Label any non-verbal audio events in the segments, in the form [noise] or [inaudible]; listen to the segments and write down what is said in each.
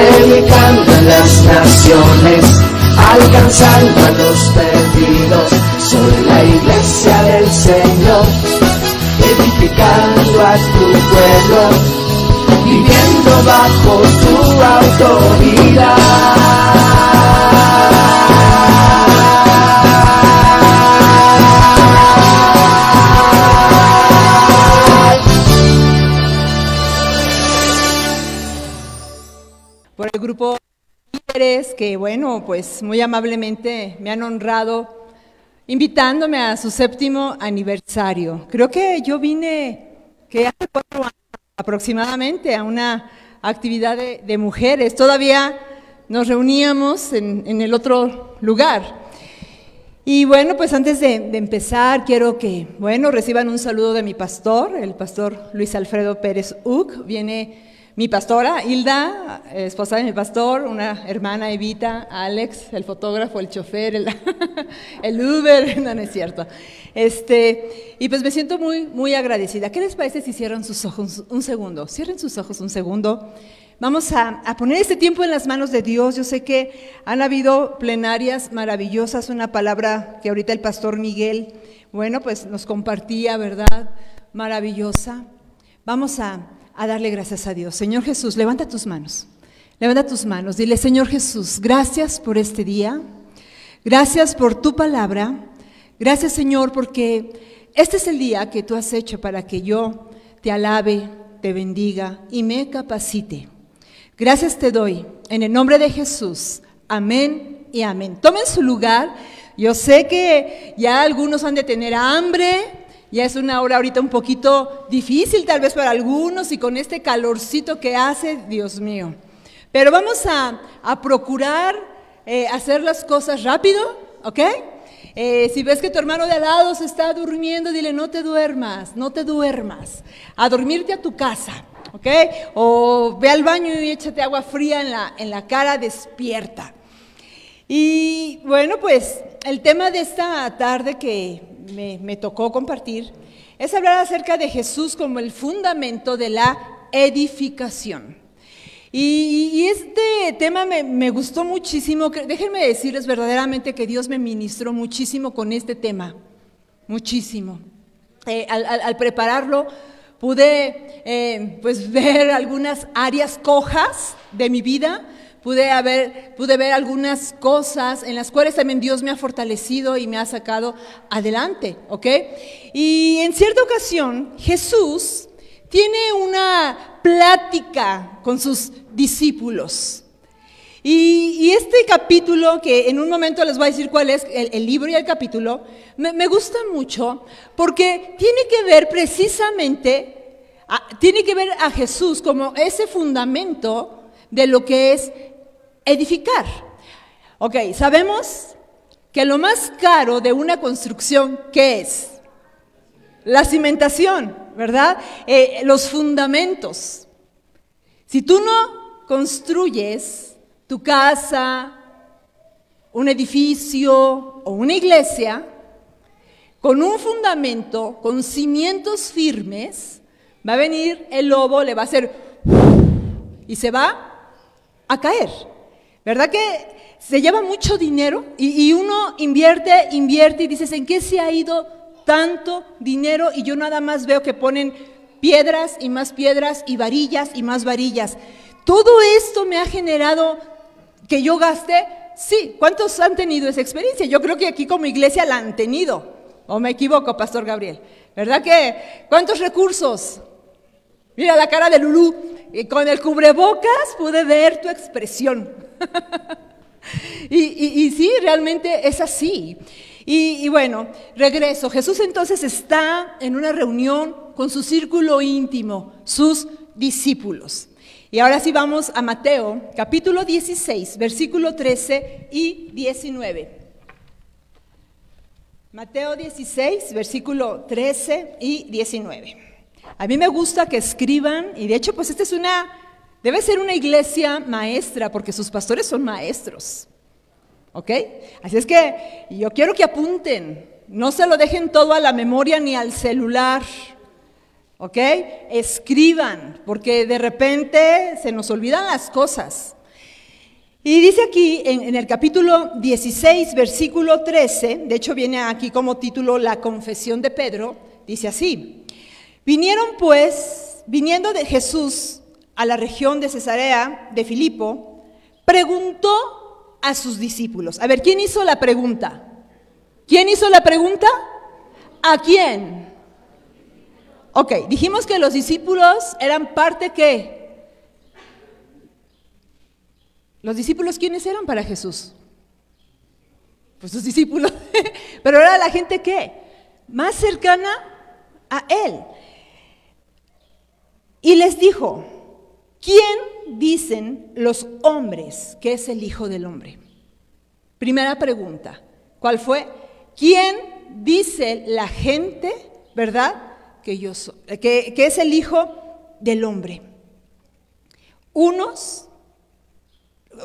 predicando en las naciones, alcanzando a los perdidos. Soy la iglesia del Señor, edificando a tu pueblo, viviendo bajo tu autoridad. Que, bueno, pues muy amablemente me han honrado invitándome a su séptimo aniversario. Creo que yo vine, que hace cuatro años aproximadamente, a una actividad de, mujeres. Todavía nos reuníamos en, en, el otro lugar. Y bueno, pues antes de, de empezar, quiero que, bueno, reciban un saludo de mi pastor, el pastor Luis Alfredo Pérez Uc. Viene mi pastora, Hilda, esposa de mi pastor, una hermana, Evita, Alex, el fotógrafo, el chofer, el, [laughs] Uber, [laughs] no, no es cierto. Este, y pues me siento muy, muy agradecida. ¿Qué les parece si cierran sus ojos un segundo? Cierren sus ojos un segundo. Vamos a, a, poner este tiempo en las manos de Dios. Yo sé que han habido plenarias maravillosas, una palabra que ahorita el pastor Miguel, bueno, pues nos compartía, ¿verdad? Maravillosa. Vamos a a darle gracias a Dios. Señor Jesús, levanta tus manos. Levanta tus manos. Dile, Señor Jesús, gracias por este día. Gracias por tu palabra. Gracias, Señor, porque este es el día que tú has hecho para que yo te alabe, te bendiga y me capacite. Gracias te doy en el nombre de Jesús. Amén y amén. Tomen su lugar. Yo sé que ya algunos han de tener hambre, ya es una hora ahorita un poquito difícil tal vez para algunos y con este calorcito que hace, Dios mío. Pero vamos a, a procurar eh, hacer las cosas rápido, ¿ok? Eh, si ves que tu hermano de al lado se está durmiendo, dile, no te duermas, no te duermas. A dormirte a tu casa, ¿ok? O ve al baño y échate agua fría en la, en la cara, despierta. Y bueno, pues el tema de esta tarde que me, tocó compartir es hablar acerca de Jesús como el fundamento de la edificación. Y, este tema me, me, gustó muchísimo. Déjenme decirles verdaderamente que Dios me ministró muchísimo con este tema. Muchísimo. Eh, al, prepararlo pude eh, pues [laughs] ver algunas áreas cojas de mi vida pude, haber, pude ver algunas cosas en las cuales también Dios me ha fortalecido y me ha sacado adelante, ¿ok? Y en cierta ocasión Jesús tiene una plática con sus discípulos. Y, y, este capítulo, que en un momento les voy a decir cuál es el, libro y el capítulo, me, gusta mucho porque tiene que ver precisamente, tiene que ver a Jesús como ese fundamento de lo que es edificar. Ok, sabemos que lo más caro de una construcción, ¿qué es? La cimentación, ¿verdad? Eh, los fundamentos. Si tú no construyes tu casa, un edificio o una iglesia con un fundamento, con cimientos firmes, va a venir el lobo, le va a hacer y se va a caer. ¿Verdad que se lleva mucho dinero y, uno invierte, invierte y dices, ¿en qué se ha ido tanto dinero? Y yo nada más veo que ponen piedras y más piedras y varillas y más varillas. Todo esto me ha generado que yo gaste, sí, ¿cuántos han tenido esa experiencia? Yo creo que aquí como iglesia la han tenido, o me equivoco, Pastor Gabriel, ¿verdad que cuántos recursos? Mira la cara de Lulú, y con el cubrebocas pude ver tu expresión. [laughs] y, sí, realmente es así. Y, y, bueno, regreso. Jesús entonces está en una reunión con su círculo íntimo, sus discípulos. Y ahora sí vamos a Mateo, capítulo 16, versículo 13 y 19. Mateo 16, versículo 13 y 19. A mí me gusta que escriban, y de hecho, pues esta es una, debe ser una iglesia maestra, porque sus pastores son maestros. ¿Ok? Así es que yo quiero que apunten, no se lo dejen todo a la memoria ni al celular. ¿Ok? Escriban, porque de repente se nos olvidan las cosas. Y dice aquí en, el capítulo 16, versículo 13, de hecho viene aquí como título la confesión de Pedro, dice así, vinieron pues, viniendo de Jesús a la región de Cesarea de Filipo, preguntó a sus discípulos. A ver, ¿quién hizo la pregunta? ¿Quién hizo la pregunta? ¿A quién? Ok, dijimos que los discípulos eran parte que... ¿Los discípulos quiénes eran para Jesús? Pues sus discípulos. [laughs] Pero era la gente que más cercana a él. Y les dijo, ¿quién dicen los hombres que es el Hijo del Hombre? Primera pregunta, ¿cuál fue? ¿Quién dice la gente, verdad? que, yo que es el Hijo del Hombre. Unos,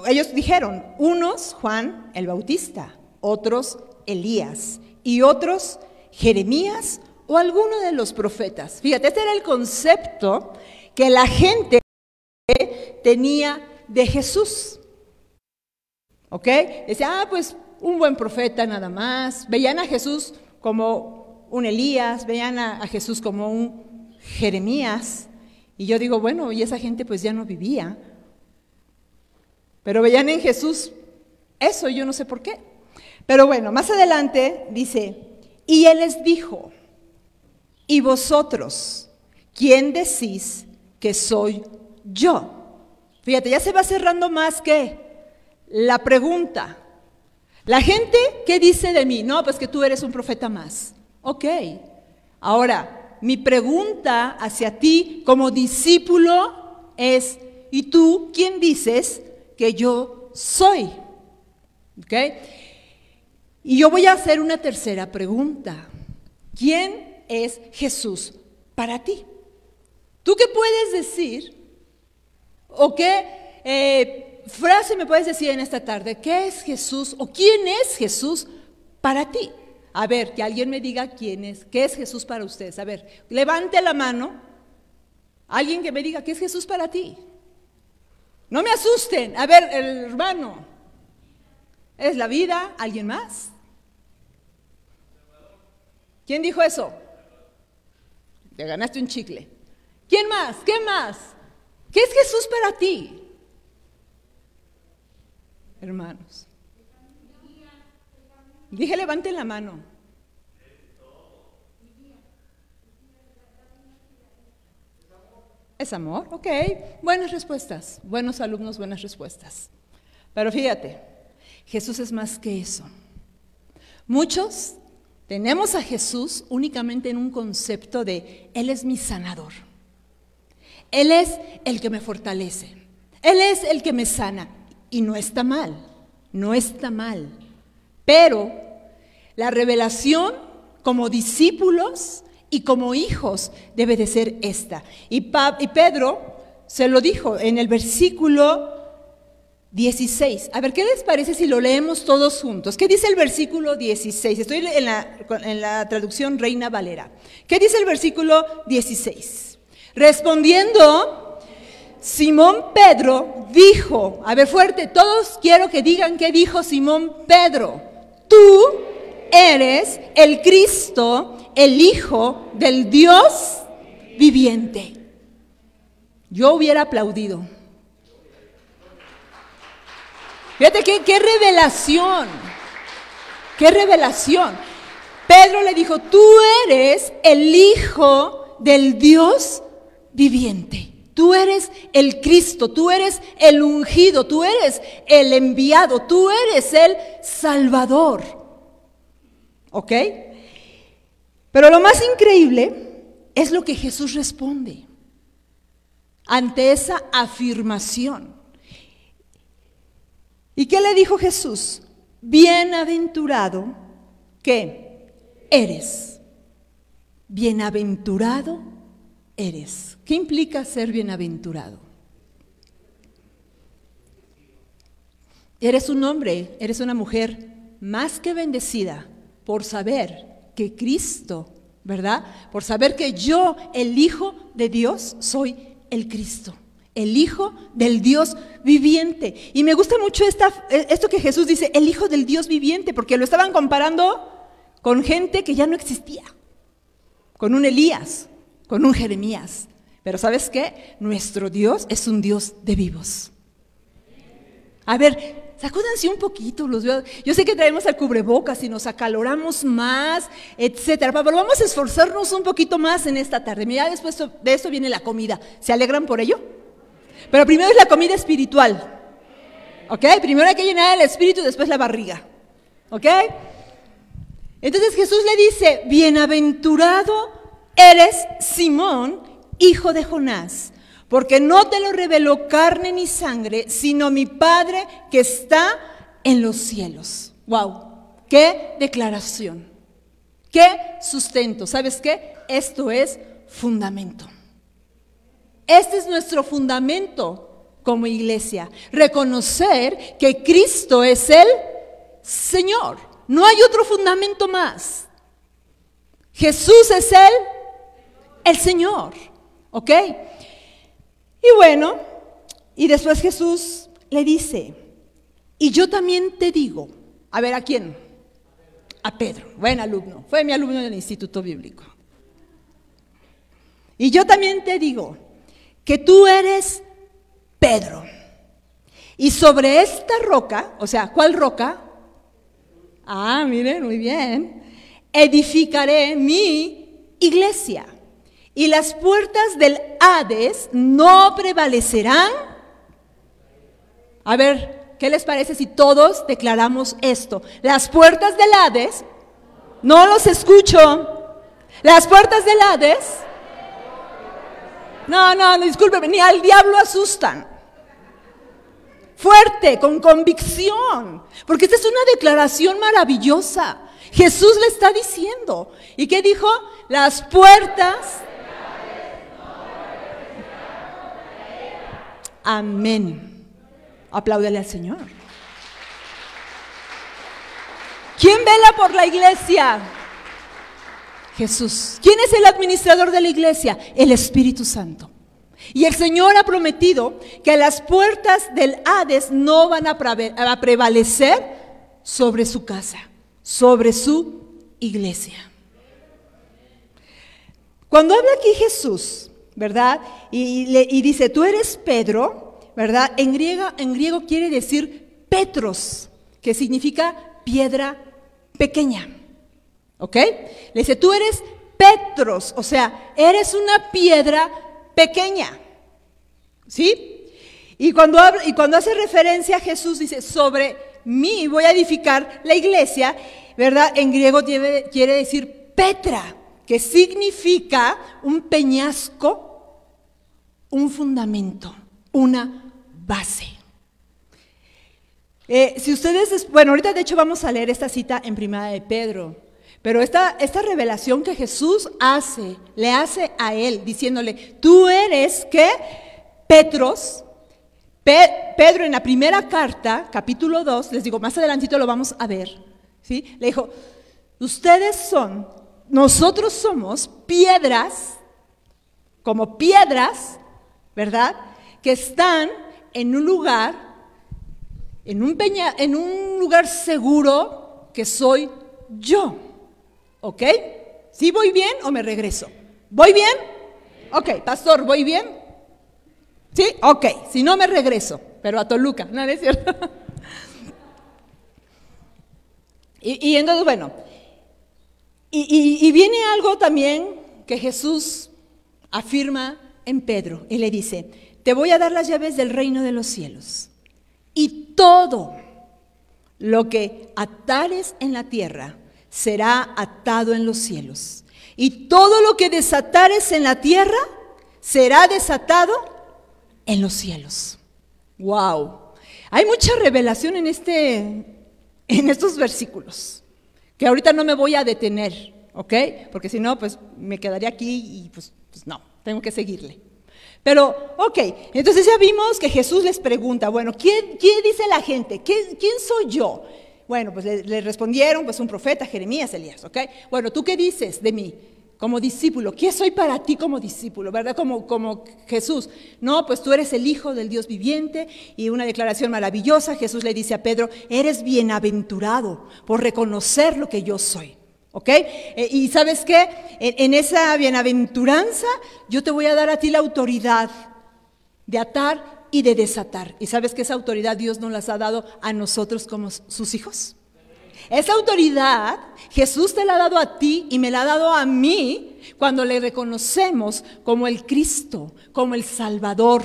ellos dijeron, unos Juan el Bautista, otros Elías y otros Jeremías o alguno de los profetas. Fíjate, este era el concepto que la gente tenía de Jesús. ¿Ok? Decía, ah, pues un buen profeta nada más. Veían a Jesús como un Elías, veían a, Jesús como un Jeremías. Y yo digo, bueno, y esa gente pues ya no vivía. Pero veían en Jesús eso, yo no sé por qué. Pero bueno, más adelante dice, y él les dijo, ¿y vosotros quién decís que soy yo? Fíjate, ya se va cerrando más que la pregunta. La gente, ¿qué dice de mí? No, pues que tú eres un profeta más. Ok, ahora mi pregunta hacia ti como discípulo es, ¿y tú quién dices que yo soy? ¿Ok? Y yo voy a hacer una tercera pregunta. ¿Quién es Jesús para ti? ¿Tú qué puedes decir? ¿O qué eh, frase me puedes decir en esta tarde? ¿Qué es Jesús o quién es Jesús para ti? A ver, que alguien me diga quién es, qué es Jesús para ustedes. A ver, levante la mano. Alguien que me diga qué es Jesús para ti. No me asusten. A ver, el hermano. ¿Es la vida? ¿Alguien más? ¿Quién dijo eso? Te ganaste un chicle. ¿Quién más? ¿Qué más? ¿Qué es Jesús para ti? Hermanos. Dije, levanten la mano. ¿Es amor? Ok. Buenas respuestas. Buenos alumnos, buenas respuestas. Pero fíjate, Jesús es más que eso. Muchos tenemos a Jesús únicamente en un concepto de Él es mi sanador. Él es el que me fortalece. Él es el que me sana. Y no está mal, no está mal. Pero la revelación como discípulos y como hijos debe de ser esta. Y, Pedro se lo dijo en el versículo 16. A ver, ¿qué les parece si lo leemos todos juntos? ¿Qué dice el versículo 16? Estoy en la, en la traducción Reina Valera. ¿Qué dice el versículo 16? Respondiendo, Simón Pedro dijo, a ver fuerte, todos quiero que digan qué dijo Simón Pedro. Tú eres el Cristo, el Hijo del Dios viviente. Yo hubiera aplaudido. Fíjate qué, qué revelación, qué revelación. Pedro le dijo, tú eres el Hijo del Dios viviente. Tú eres el Cristo, tú eres el ungido, tú eres el enviado, tú eres el Salvador. ¿Ok? Pero lo más increíble es lo que Jesús responde. ante esa afirmación. ¿Y qué le dijo Jesús? Bienaventurado que eres. Bienaventurado eres. ¿Qué implica ser bienaventurado? Eres un hombre, eres una mujer más que bendecida por saber que Cristo, ¿verdad? Por saber que yo, el Hijo de Dios, soy el Cristo, el Hijo del Dios viviente. Y me gusta mucho esta, esto que Jesús dice, el Hijo del Dios viviente, porque lo estaban comparando con gente que ya no existía, con un Elías, con un Jeremías. Pero ¿sabes qué? Nuestro Dios es un Dios de vivos. A ver, Sacúdanse un poquito los Yo sé que traemos el cubrebocas y nos acaloramos más, etcétera. Pero vamos a esforzarnos un poquito más en esta tarde. Mira, después de esto viene la comida. ¿Se alegran por ello? Pero primero es la comida espiritual. ¿Ok? Primero hay que llenar el espíritu y después la barriga. ¿Ok? Entonces Jesús le dice, bienaventurado eres Simón, hijo de Jonás porque no te lo reveló carne ni sangre, sino mi Padre que está en los cielos. ¡Wow! ¡Qué declaración! ¡Qué sustento! ¿Sabes qué? Esto es fundamento. Este es nuestro fundamento como iglesia. Reconocer que Cristo es el Señor. No hay otro fundamento más. Jesús es el, el Señor. ¿Ok? Y bueno, y después Jesús le dice, y yo también te digo, a ver, ¿a quién? A Pedro, buen alumno, fue mi alumno del Instituto Bíblico. Y yo también te digo que tú eres Pedro. Y sobre esta roca, o sea, ¿cuál roca? Ah, miren, muy bien. Edificaré mi iglesia y las puertas del Hades no prevalecerán. A ver, ¿qué les parece si todos declaramos esto? Las puertas del Hades, no los escucho. Las puertas del Hades, no, no, no, discúlpeme, ni al diablo asustan. Fuerte, con convicción, porque esta es una declaración maravillosa. Jesús le está diciendo. ¿Y qué dijo? Las puertas Amén. Apláudele al Señor. ¿Quién vela por la iglesia? Jesús. ¿Quién es el administrador de la iglesia? El Espíritu Santo. Y el Señor ha prometido que las puertas del Hades no van a prevalecer sobre su casa, sobre su iglesia. Cuando habla aquí Jesús, ¿verdad? Y, dice, tú eres Pedro, ¿verdad? En griego, en griego quiere decir Petros, que significa piedra pequeña. ¿Ok? Le dice, tú eres Petros, o sea, eres una piedra pequeña. ¿Sí? Y cuando, y cuando hace referencia a Jesús, dice, sobre mí voy a edificar la iglesia, ¿verdad? En griego quiere decir Petra que significa un peñasco, un fundamento, una base. Eh, si ustedes, bueno, ahorita de hecho vamos a leer esta cita en Primera de Pedro, pero esta, esta revelación que Jesús hace, le hace a él, diciéndole, tú eres que Petros, Pedro en la primera carta, capítulo 2, les digo, más adelantito lo vamos a ver, ¿sí? Le dijo, ustedes son nosotros somos piedras, como piedras, ¿verdad? Que están en un lugar, en un, peña, en un lugar seguro que soy yo. ¿Ok? ¿Sí voy bien o me regreso? ¿Voy bien? Ok, pastor, ¿voy bien? ¿Sí? Ok, si no me regreso, pero a Toluca, ¿no es cierto? [laughs] y, y entonces, bueno, y, viene algo también que Jesús afirma en Pedro y le dice, te voy a dar las llaves del reino de los cielos y todo lo que atares en la tierra será atado en los cielos y todo lo que desatares en la tierra será desatado en los cielos. Wow. Hay mucha revelación en este en estos versículos, que ahorita no me voy a detener, ¿ok? Porque si no, pues me quedaría aquí y pues, pues no, tengo que seguirle. Pero, ok, entonces ya vimos que Jesús les pregunta, bueno, ¿quién, dice la gente? ¿Quién, ¿Quién, soy yo? Bueno, pues le, le, respondieron, pues un profeta, Jeremías, Elías, ¿ok? Bueno, ¿tú qué dices de mí? Como discípulo, ¿qué soy para ti como discípulo? ¿Verdad? Como, como Jesús. No, pues tú eres el Hijo del Dios viviente y una declaración maravillosa. Jesús le dice a Pedro, eres bienaventurado por reconocer lo que yo soy. ¿Ok? Eh, y sabes qué? En, en, esa bienaventuranza yo te voy a dar a ti la autoridad de atar y de desatar. ¿Y sabes que esa autoridad Dios nos las ha dado a nosotros como sus hijos? Esa autoridad Jesús te la ha dado a ti y me la ha dado a mí cuando le reconocemos como el Cristo, como el Salvador,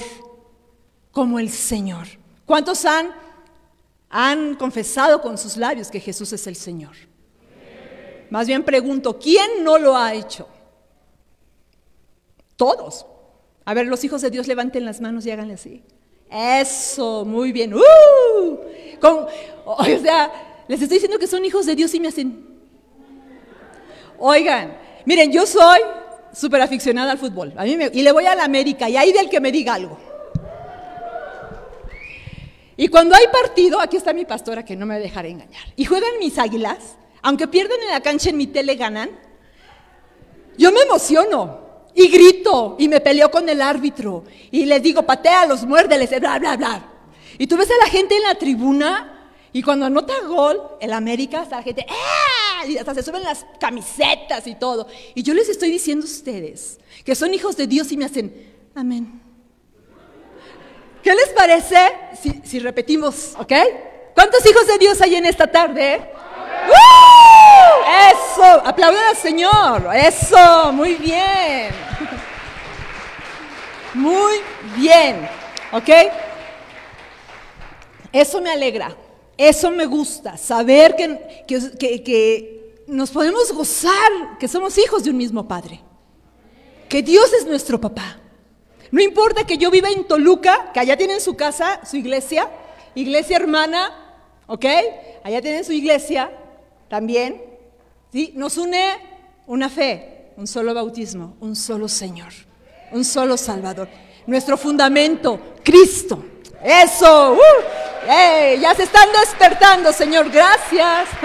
como el Señor. ¿Cuántos han, han confesado con sus labios que Jesús es el Señor? Más bien pregunto, ¿quién no lo ha hecho? Todos. A ver, los hijos de Dios levanten las manos y háganle así. Eso, muy bien. ¡Uh! O sea, les estoy diciendo que son hijos de Dios y me hacen... Oigan, miren, yo soy súper aficionada al fútbol. A mí y le voy a la América y ahí del que me diga algo. Y cuando hay partido, aquí está mi pastora que no me dejará engañar. Y juegan mis águilas, aunque pierden en la cancha en mi tele ganan, yo me emociono y grito y me peleo con el árbitro y les digo, patealos, muérdeles, bla, bla, bla. Y tú ves a la gente en la tribuna y cuando anota gol, el América, está la gente, ¡ah! y hasta se suben las camisetas y todo. Y yo les estoy diciendo a ustedes que son hijos de Dios y me hacen, amén. ¿Qué les parece si, si repetimos, ok? ¿Cuántos hijos de Dios hay en esta tarde? Eso, aplaudan al Señor. Eso, muy bien. [laughs] Muy bien, ¿ok? Eso me alegra, eso me gusta, saber que, que, que, que nos podemos gozar, que somos hijos de un mismo Padre, que Dios es nuestro papá. No importa que yo viva en Toluca, que allá tienen su casa, su iglesia, iglesia hermana, ¿ok? Allá tienen su iglesia, también, ¿sí? Nos une una fe, un solo bautismo, un solo Señor, un solo Salvador. Nuestro fundamento, Cristo. Eso, uh, ya se están despertando, Señor, gracias. [laughs]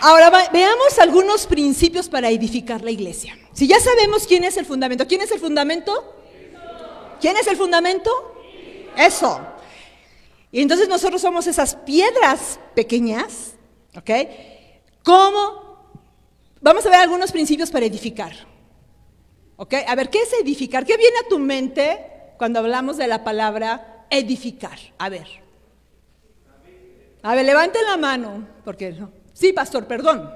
Ahora veamos algunos principios para edificar la iglesia. Si ya sabemos quién es el fundamento, ¿quién es el fundamento? ¿Quién es el fundamento? Eso. Y entonces nosotros somos esas piedras pequeñas, ¿ok? ¿Cómo? Vamos a ver algunos principios para edificar. ¿Ok? A ver, ¿qué es edificar? ¿Qué viene a tu mente cuando hablamos de la palabra edificar? A ver. A ver, levanten la mano, porque. Sí, pastor, perdón.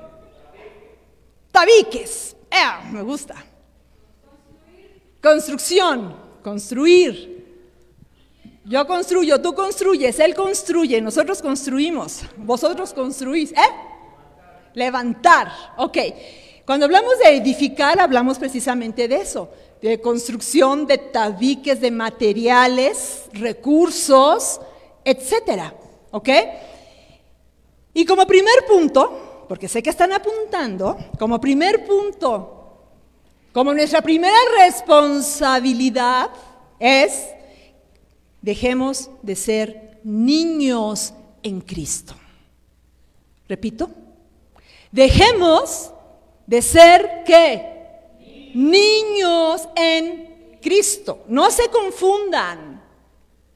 Tabiques. Eh, me gusta. Construcción, construir. Yo construyo, tú construyes, él construye, nosotros construimos, vosotros construís. ¿Eh? Levantar. Ok. Cuando hablamos de edificar, hablamos precisamente de eso, de construcción de tabiques, de materiales, recursos, etcétera. ¿Ok? Y como primer punto, porque sé que están apuntando, como primer punto, como nuestra primera responsabilidad es dejemos de ser niños en Cristo. Repito, dejemos de ser qué? Niños en Cristo. No se confundan.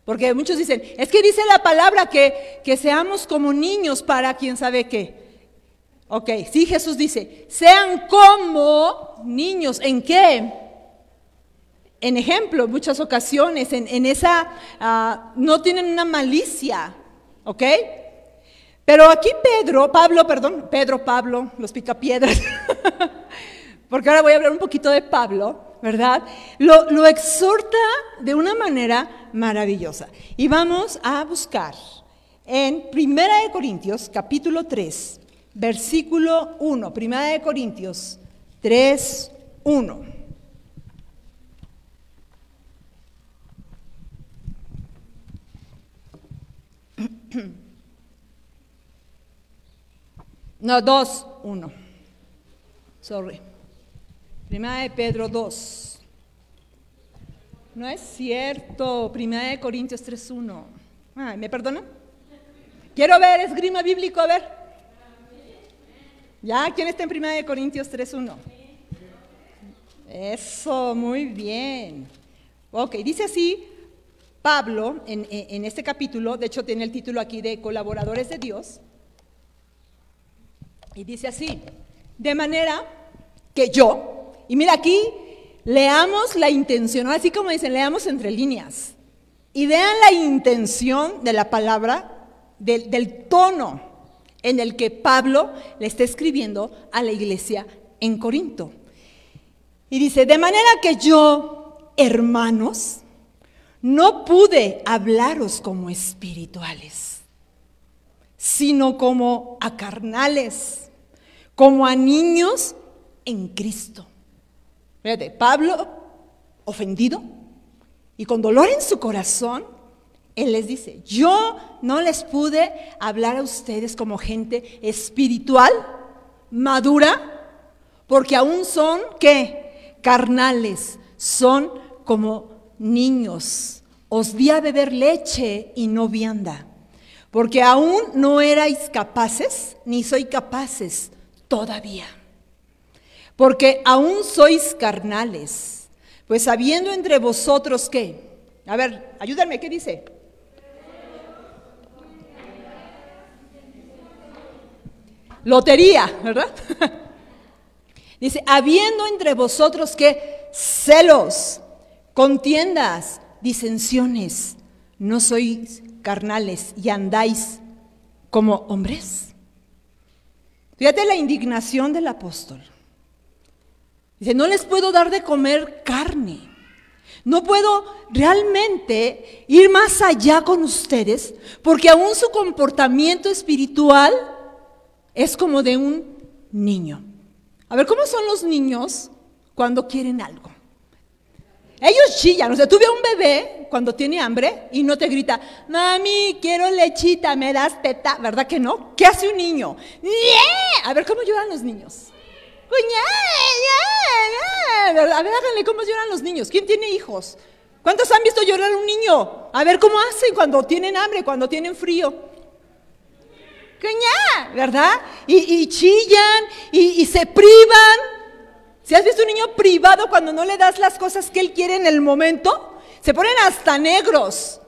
Porque muchos dicen, es que dice la palabra que, que seamos como niños para quien sabe qué. Ok, sí Jesús dice, sean como niños. ¿En qué? En ejemplo, muchas ocasiones, en, esa, uh, no tienen una malicia, ¿ok? Pero aquí Pedro, Pablo, perdón, Pedro, Pablo, los picapiedras, [laughs] porque ahora voy a hablar un poquito de Pablo, ¿verdad? Lo, lo exhorta de una manera maravillosa. Y vamos a buscar en Primera de Corintios, capítulo 3, versículo 1. Primera de Corintios 3, 1. [clears throat] No, 2, 1. Sorry. Primera de Pedro 2. No es cierto. Primera de Corintios 3, 1. ¿Me perdonan? Quiero ver esgrima bíblico, a ver. ¿Ya? ¿Quién está en Primera de Corintios 3, 1? Eso, muy bien. Ok, dice así Pablo en, en este capítulo, de hecho tiene el título aquí de Colaboradores de Dios. Y dice así, de manera que yo, y mira aquí, leamos la intención, así como dicen, leamos entre líneas, y vean la intención de la palabra, del, del tono en el que Pablo le está escribiendo a la iglesia en Corinto. Y dice, de manera que yo, hermanos, no pude hablaros como espirituales, sino como a carnales como a niños en Cristo. Fíjate, Pablo, ofendido y con dolor en su corazón, él les dice, yo no les pude hablar a ustedes como gente espiritual, madura, porque aún son, ¿qué? Carnales, son como niños. Os di a beber leche y no vianda, porque aún no erais capaces, ni soy capaces todavía. Porque aún sois carnales, pues habiendo entre vosotros qué. A ver, ayúdame, ¿qué dice? Lotería, ¿verdad? [laughs] dice, habiendo entre vosotros qué celos, contiendas, disensiones, no sois carnales y andáis como hombres. Fíjate la indignación del apóstol. Dice, no les puedo dar de comer carne. No puedo realmente ir más allá con ustedes porque aún su comportamiento espiritual es como de un niño. A ver, ¿cómo son los niños cuando quieren algo? Ellos chillan, o sea, tú ves a un bebé cuando tiene hambre y no te grita, mami, quiero lechita, me das teta, ¿verdad que no? ¿Qué hace un niño? A ver, ¿cómo lloran los niños? A ver, háganle cómo lloran los niños. ¿Quién tiene hijos? ¿Cuántos han visto llorar a un niño? A ver cómo hacen cuando tienen hambre, cuando tienen frío. ¿Verdad? Y, chillan y se privan si has visto un niño privado cuando no le das las cosas que él quiere en el momento, se ponen hasta negros,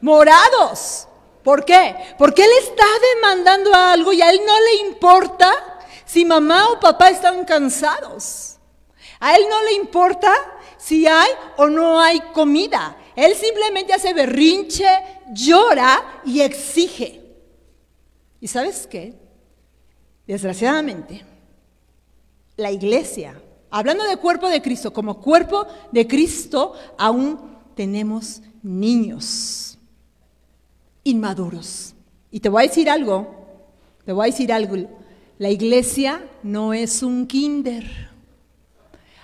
morados. ¿Por qué? Porque él está demandando algo y a él no le importa si mamá o papá están cansados. A él no le importa si hay o no hay comida. Él simplemente hace berrinche, llora y exige. ¿Y sabes qué? Desgraciadamente, la iglesia. Hablando de cuerpo de Cristo, como cuerpo de Cristo aún tenemos niños inmaduros. Y te voy a decir algo, te voy a decir algo, la iglesia no es un kinder.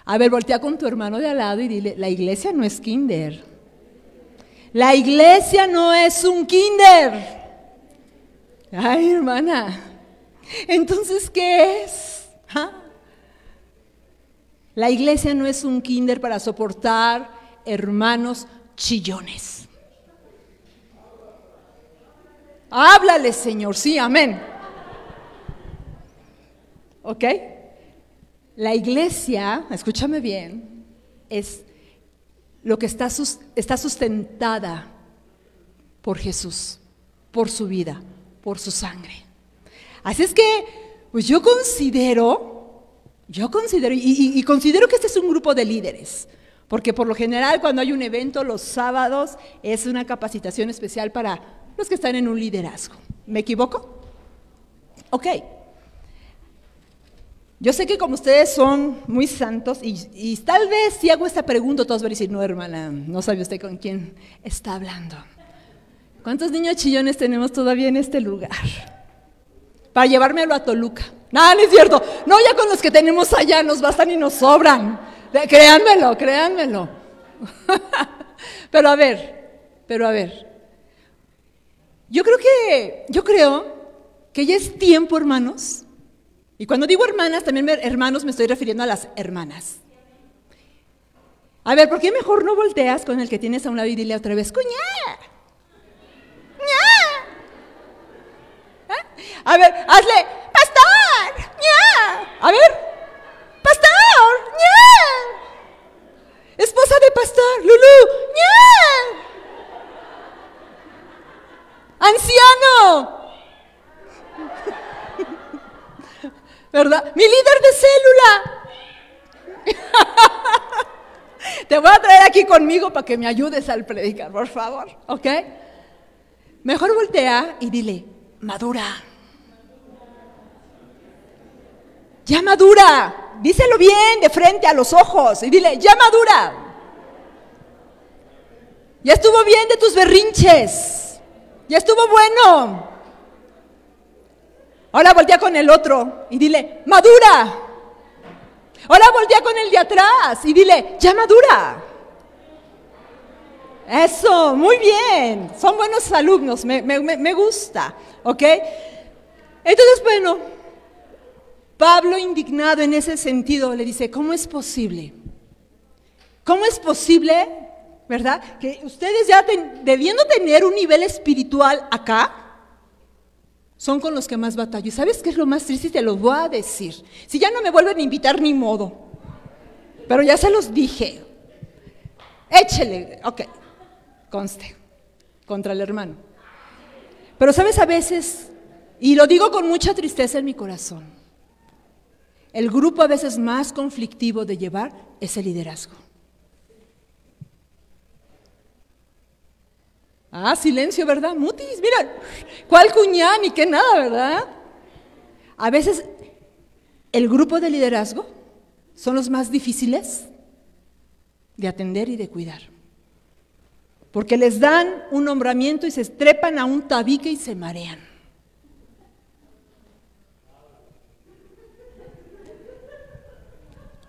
A ver, voltea con tu hermano de al lado y dile, la iglesia no es kinder. La iglesia no es un kinder. Ay, hermana. Entonces, ¿qué es? ¿Ah? La iglesia no es un kinder para soportar hermanos chillones. Háblale, Señor, sí, amén. ¿Ok? La iglesia, escúchame bien, es lo que está, está sustentada por Jesús, por su vida, por su sangre. Así es que, pues yo considero yo considero, y, considero que este es un grupo de líderes, porque por lo general cuando hay un evento los sábados es una capacitación especial para los que están en un liderazgo. ¿Me equivoco? Ok. Yo sé que como ustedes son muy santos, y, tal vez si hago esta pregunta, todos van a decir, no hermana, no sabe usted con quién está hablando. ¿Cuántos niños chillones tenemos todavía en este lugar? Para llevármelo a Toluca. No, no es cierto. No, ya con los que tenemos allá nos bastan y nos sobran. Créanmelo, créanmelo. [laughs] pero a ver, pero a ver. Yo creo que, yo creo que ya es tiempo, hermanos. Y cuando digo hermanas, también hermanos me estoy refiriendo a las hermanas. A ver, ¿por qué mejor no volteas con el que tienes a un lado y dile otra vez, cuñá? ¿Eh? A ver, hazle, pastor, ¡ña! A ver, pastor, ¡ña! Esposa de pastor, Lulu, ¡ña! Anciano. ¿Verdad? Mi líder de célula. Te voy a traer aquí conmigo para que me ayudes al predicar, por favor, ¿ok? Mejor voltea y dile, madura. Ya madura. Díselo bien de frente a los ojos y dile, ya madura. Ya estuvo bien de tus berrinches. Ya estuvo bueno. Ahora voltea con el otro y dile, madura. Ahora voltea con el de atrás y dile, ya madura. Eso, muy bien. Son buenos alumnos, me, me gusta. ¿Ok? Entonces, bueno, Pablo indignado en ese sentido le dice, ¿cómo es posible? ¿Cómo es posible, verdad? Que ustedes ya debiendo tener un nivel espiritual acá, son con los que más batallo. ¿Y sabes qué es lo más triste? Te lo voy a decir. Si ya no me vuelven a invitar, ni modo. Pero ya se los dije. Échele, ok, conste, contra el hermano. Pero sabes, a veces, y lo digo con mucha tristeza en mi corazón, el grupo a veces más conflictivo de llevar es el liderazgo. Ah, silencio, ¿verdad? Mutis, mira, ¿cuál cuñá ni qué nada, verdad? A veces el grupo de liderazgo son los más difíciles de atender y de cuidar. Porque les dan un nombramiento y se estrepan a un tabique y se marean.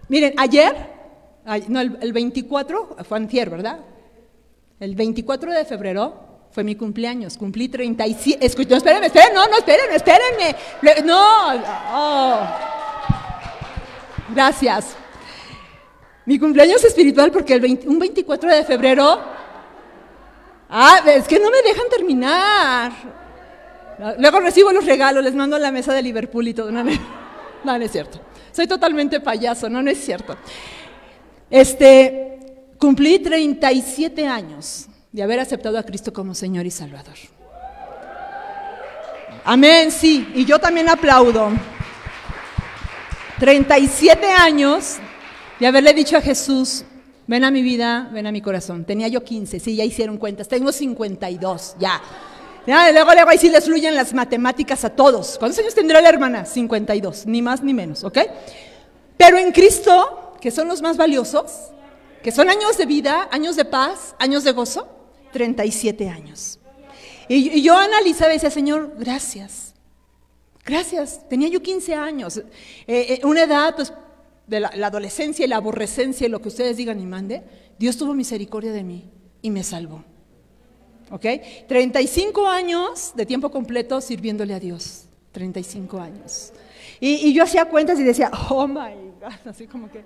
Miren, ayer, no, el, 24, fue antier, ¿verdad? El 24 de febrero fue mi cumpleaños, cumplí 37, escuchen, no, espérenme, espérenme, no, no, espérenme, espérenme, no, oh. gracias. Mi cumpleaños espiritual porque el un 24 de febrero, ah, es que no me dejan terminar. Luego recibo los regalos, les mando a la mesa de Liverpool y todo, no, no es cierto. Soy totalmente payaso, no, no es cierto. Este, cumplí 37 años de haber aceptado a Cristo como Señor y Salvador. Amén, sí, y yo también aplaudo. 37 años de haberle dicho a Jesús, ven a mi vida, ven a mi corazón. Tenía yo 15, sí, ya hicieron cuentas, tengo 52, ya. Ya, luego, luego ahí sí les fluyen las matemáticas a todos. ¿Cuántos años tendrá la hermana? 52, ni más ni menos, ¿ok? Pero en Cristo, que son los más valiosos, que son años de vida, años de paz, años de gozo, 37 años. Y, yo analizaba y decía, Señor, gracias. Gracias. Tenía yo 15 años. Eh, eh, una edad pues, de la, la, adolescencia y la aborrecencia y lo que ustedes digan y mande. Dios tuvo misericordia de mí y me salvó. ¿Ok? 35 años de tiempo completo sirviéndole a Dios. 35 años. Y, yo hacía cuentas y decía, oh my God, así como que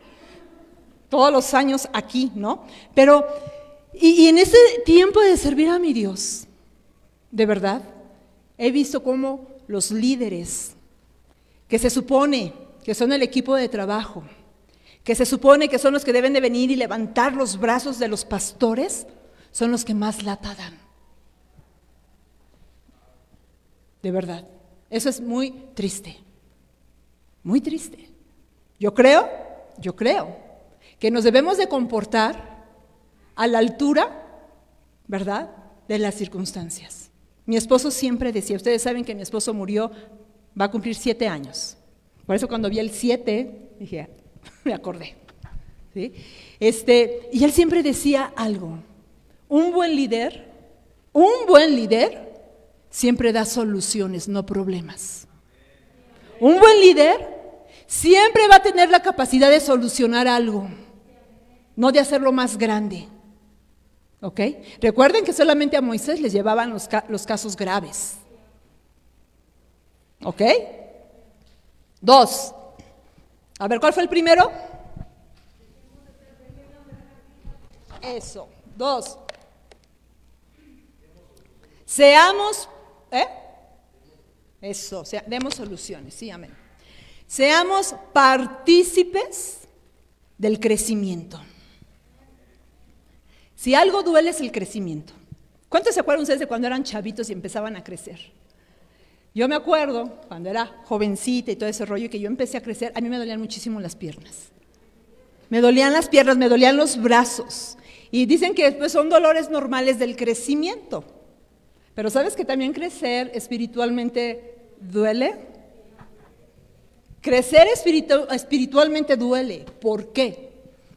todos los años aquí, ¿no? Pero, y, y en ese tiempo de servir a mi Dios, de verdad, he visto cómo los líderes, que se supone que son el equipo de trabajo, que se supone que son los que deben de venir y levantar los brazos de los pastores, son los que más lata dan. De verdad. Eso es muy triste, muy triste. Yo creo, yo creo que nos debemos de comportar a la altura, ¿verdad?, de las circunstancias. Mi esposo siempre decía, ustedes saben que mi esposo murió, va a cumplir siete años. Por eso cuando vi el siete, dije, [laughs] me acordé. Este, y él siempre decía algo, un buen líder, un buen líder siempre da soluciones, no problemas. Un buen líder siempre va a tener la capacidad de solucionar algo, no de hacerlo más grande. ¿Ok? Recuerden que solamente a Moisés les llevaban los, casos graves. ¿Ok? Dos. A ver, ¿cuál fue el primero? Eso. Dos. Seamos, ¿eh? Eso, o sea, demos soluciones, sí, amén. Seamos partícipes del crecimiento. Si algo duele es el crecimiento. ¿Cuántos se acuerdan ustedes de cuando eran chavitos y empezaban a crecer? Yo me acuerdo cuando era jovencita y todo ese rollo que yo empecé a crecer, a mí me dolían muchísimo las piernas. Me dolían las piernas, me dolían los brazos. Y dicen que después son dolores normales del crecimiento. Pero ¿sabes que también crecer espiritualmente duele? Crecer espiritualmente duele. ¿Por qué?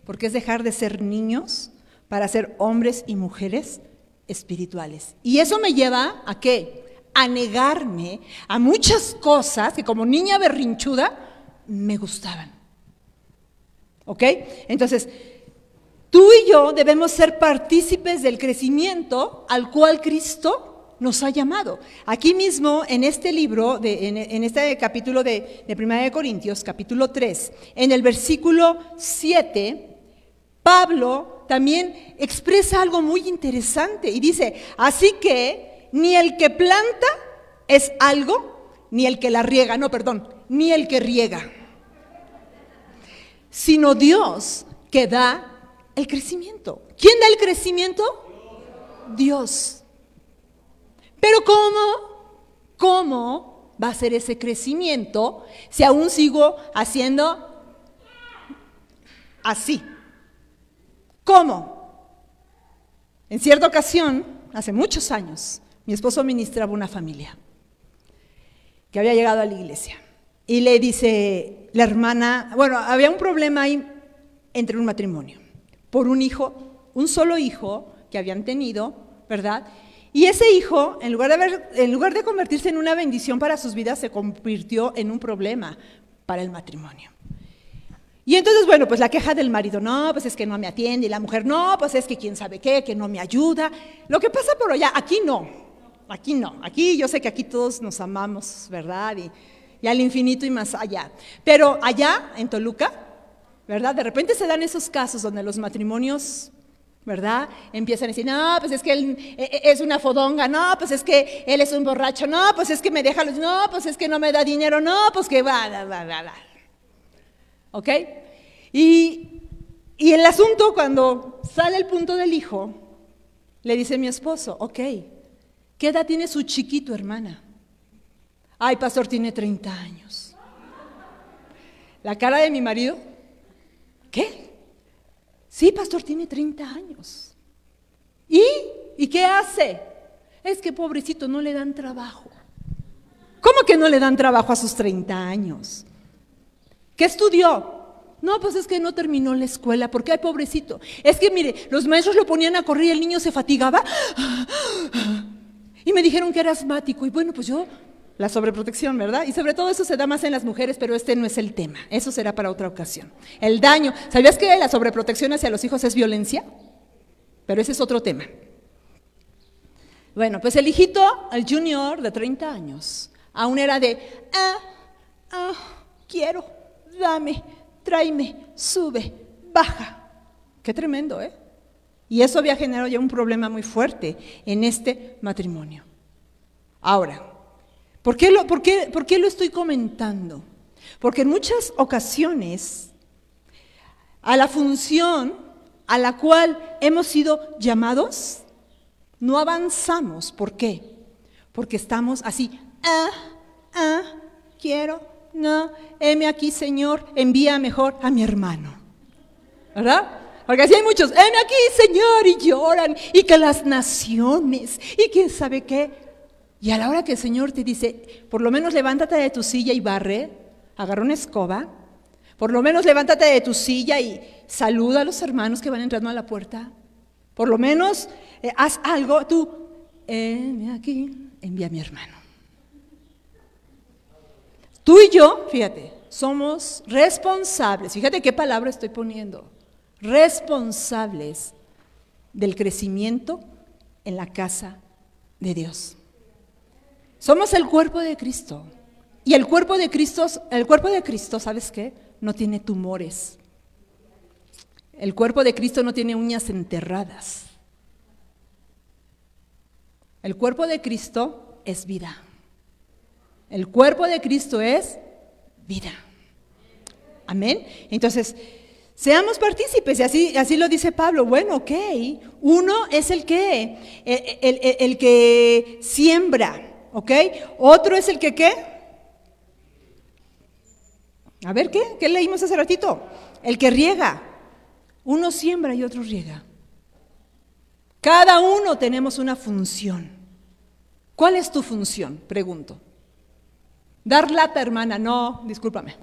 Porque es dejar de ser niños para ser hombres y mujeres espirituales. Y eso me lleva a qué? A negarme a muchas cosas que como niña berrinchuda me gustaban. ¿Ok? Entonces, tú y yo debemos ser partícipes del crecimiento al cual Cristo nos ha llamado. Aquí mismo, en este libro, en, este capítulo de, de 1 de Corintios, capítulo 3, en el versículo 7, Pablo también expresa algo muy interesante y dice, así que ni el que planta es algo, ni el que la riega, no, perdón, ni el que riega, sino Dios que da el crecimiento. ¿Quién da el crecimiento? Dios. Pero ¿cómo? ¿Cómo va a ser ese crecimiento si aún sigo haciendo así? ¿Cómo? En cierta ocasión, hace muchos años, mi esposo ministraba una familia que había llegado a la iglesia. Y le dice la hermana, bueno, había un problema ahí entre un matrimonio, por un hijo, un solo hijo que habían tenido, ¿verdad? Y ese hijo, en lugar, de convertirse en una bendición para sus vidas, se convirtió en un problema para el matrimonio. Y entonces, bueno, pues la queja del marido, no, pues es que no me atiende, y la mujer, no, pues es que quién sabe qué, que no me ayuda. Lo que pasa por allá, aquí no, aquí no, aquí yo sé que aquí todos nos amamos, ¿verdad? Y, y al infinito y más allá. Pero allá, en Toluca, ¿verdad? De repente se dan esos casos donde los matrimonios ¿verdad? Empiezan a decir, no, pues es que él e, e, es una fodonga, no, pues es que él es un borracho, no, pues es que me deja los, no, pues es que no me da dinero, no, pues que va, va, va, va. ¿Ok? Y, y el asunto, cuando sale el punto del hijo, le dice mi esposo, ok, ¿qué edad tiene su chiquito, hermana? Ay, pastor, tiene 30 años. La cara de mi marido. Sí, pastor, tiene 30 años. ¿Y? ¿Y qué hace? Es que pobrecito, no le dan trabajo. ¿Cómo que no le dan trabajo a sus 30 años? ¿Qué estudió? No, pues es que no terminó la escuela, porque hay pobrecito. Es que mire, los maestros lo ponían a correr y el niño se fatigaba. Y me dijeron que era asmático. Y bueno, pues yo, la sobreprotección, ¿verdad? Y sobre todo eso se da más en las mujeres, pero este no es el tema. Eso será para otra ocasión. El daño. ¿Sabías que la sobreprotección hacia los hijos es violencia? Pero ese es otro tema. Bueno, pues el hijito, el junior de 30 años, aún era de, ah, ah, quiero dame, tráeme, sube, baja. Qué tremendo, ¿eh? Y eso había generado ya un problema muy fuerte en este matrimonio. Ahora, ¿por qué lo, por qué, por qué lo estoy comentando? Porque en muchas ocasiones a la función a la cual hemos sido llamados, no avanzamos. ¿Por qué? Porque estamos así, ah, ah, quiero, no, heme aquí, Señor, envía mejor a mi hermano. ¿Verdad? Porque así hay muchos, heme aquí, Señor, y lloran, y que las naciones, y quién sabe qué. Y a la hora que el Señor te dice, por lo menos levántate de tu silla y barre, agarra una escoba, por lo menos levántate de tu silla y saluda a los hermanos que van entrando a la puerta. Por lo menos eh, haz algo, tú, aquí, envía a mi hermano. Tú y yo, fíjate, somos responsables, fíjate qué palabra estoy poniendo, responsables del crecimiento en la casa de Dios. Somos el cuerpo de Cristo. Y el cuerpo de Cristo, el cuerpo de Cristo, ¿sabes qué? No tiene tumores. El cuerpo de Cristo no tiene uñas enterradas. El cuerpo de Cristo es vida. El cuerpo de Cristo es vida. Amén. Entonces, seamos partícipes, y así, así lo dice Pablo. Bueno, ok, uno es el que, el, el que siembra, ¿ok? Otro es el que qué. A ver, ¿qué? ¿Qué leímos hace ratito? El que riega. Uno siembra y otro riega. Cada uno tenemos una función. ¿Cuál es tu función? Pregunto. Dar lata, hermana, no, discúlpame.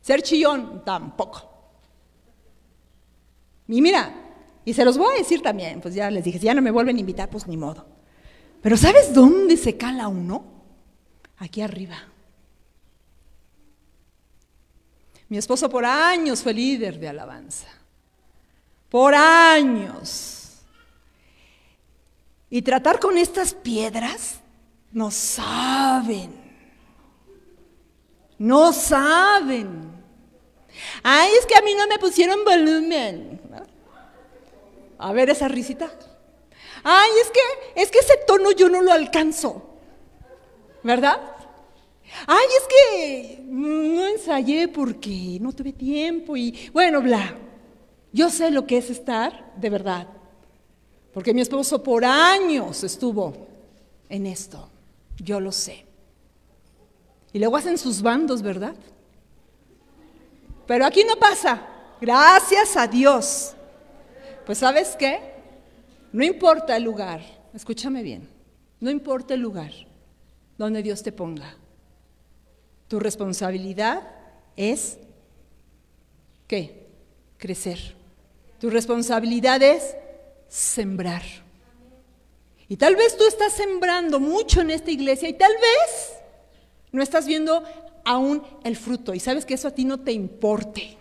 Ser chillón, tampoco. Y mira, y se los voy a decir también, pues ya les dije, si ya no me vuelven a invitar, pues ni modo. Pero ¿sabes dónde se cala uno? Aquí arriba. Mi esposo por años fue líder de alabanza. Por años. Y tratar con estas piedras no saben. No saben. Ay, es que a mí no me pusieron volumen. A ver esa risita. Ay, es que, es que ese tono yo no lo alcanzo. ¿Verdad? Ay, es que no ensayé porque no tuve tiempo y bueno, bla. Yo sé lo que es estar de verdad. Porque mi esposo por años estuvo en esto. Yo lo sé. Y luego hacen sus bandos, ¿verdad? Pero aquí no pasa. Gracias a Dios. Pues sabes qué? No importa el lugar. Escúchame bien. No importa el lugar donde Dios te ponga. Tu responsabilidad es, ¿qué? Crecer. Tu responsabilidad es sembrar. Y tal vez tú estás sembrando mucho en esta iglesia y tal vez no estás viendo aún el fruto y sabes que eso a ti no te importe.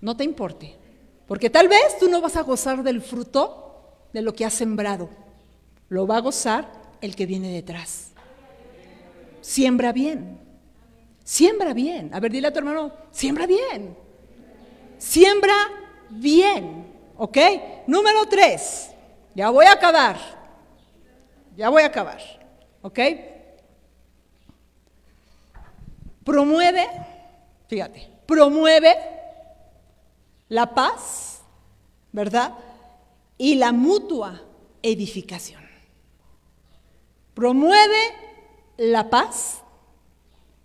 No te importe. Porque tal vez tú no vas a gozar del fruto de lo que has sembrado. Lo va a gozar el que viene detrás. Siembra bien. Siembra bien. A ver, dile a tu hermano, siembra bien. Siembra bien. ¿Ok? Número tres. Ya voy a acabar. Ya voy a acabar. ¿Ok? promueve, fíjate, promueve la paz, ¿verdad? Y la mutua edificación. Promueve la paz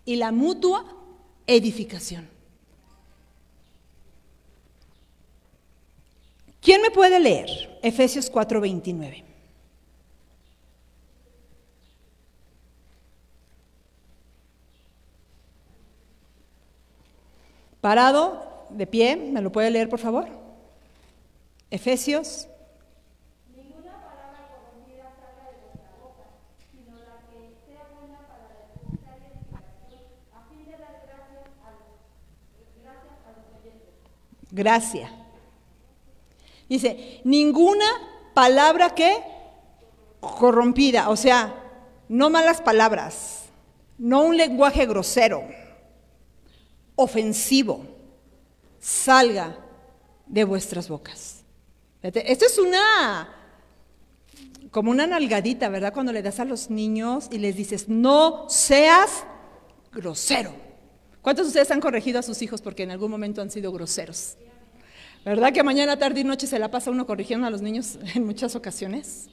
y la mutua edificación. ¿Quién me puede leer? Efesios 4:29. Parado, de pie, ¿me lo puede leer por favor? Efesios. Ninguna palabra corrompida salga de vuestra boca, sino la que sea buena para la necesaria edificación, a fin de dar gracias a los, gracias a los oyentes. Gracias. Dice, ninguna palabra que corrompida, o sea, no malas palabras, no un lenguaje grosero ofensivo salga de vuestras bocas. Esto es una, como una nalgadita, ¿verdad? Cuando le das a los niños y les dices, no seas grosero. ¿Cuántos de ustedes han corregido a sus hijos porque en algún momento han sido groseros? ¿Verdad que mañana, tarde y noche se la pasa uno corrigiendo a los niños [laughs] en muchas ocasiones?